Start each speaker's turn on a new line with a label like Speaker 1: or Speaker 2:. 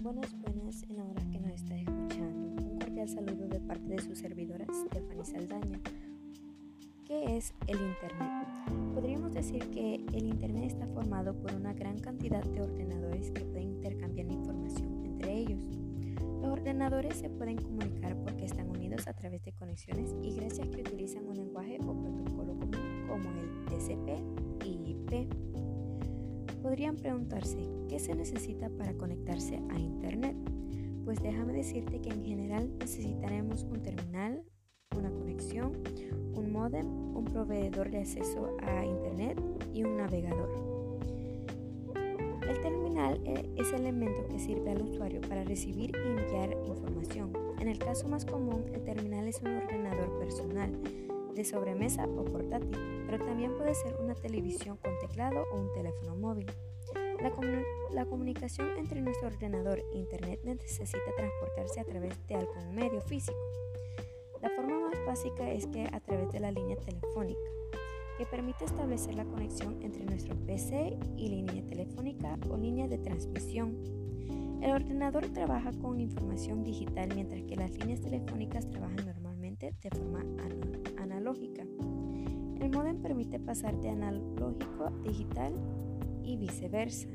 Speaker 1: Buenas, buenas, en la hora que nos está escuchando. Un cordial saludo de parte de su servidora Stephanie Saldaña. ¿Qué es el Internet? Podríamos decir que el Internet está formado por una gran cantidad de ordenadores que pueden intercambiar información entre ellos. Los ordenadores se pueden comunicar porque están unidos a través de conexiones y gracias que utilizan un lenguaje o protocolo común como el TCP y IP. Podrían preguntarse, ¿qué se necesita para conectarse a Internet? Pues déjame decirte que en general necesitaremos un terminal, una conexión, un modem, un proveedor de acceso a Internet y un navegador. El terminal eh, es el elemento que sirve al usuario para recibir y enviar información. En el caso más común, el terminal es un ordenador personal de sobremesa o portátil, pero también puede ser una televisión con teclado o un teléfono móvil. La, comunicación entre nuestro ordenador e Internet necesita transportarse a través de algún medio físico. La forma más básica es que a través de la línea telefónica, que permite establecer la conexión entre nuestro PC y línea telefónica o línea de transmisión. El ordenador trabaja con información digital mientras que las líneas telefónicas trabajan normalmente de forma El modem permite pasar de analógico a digital y viceversa.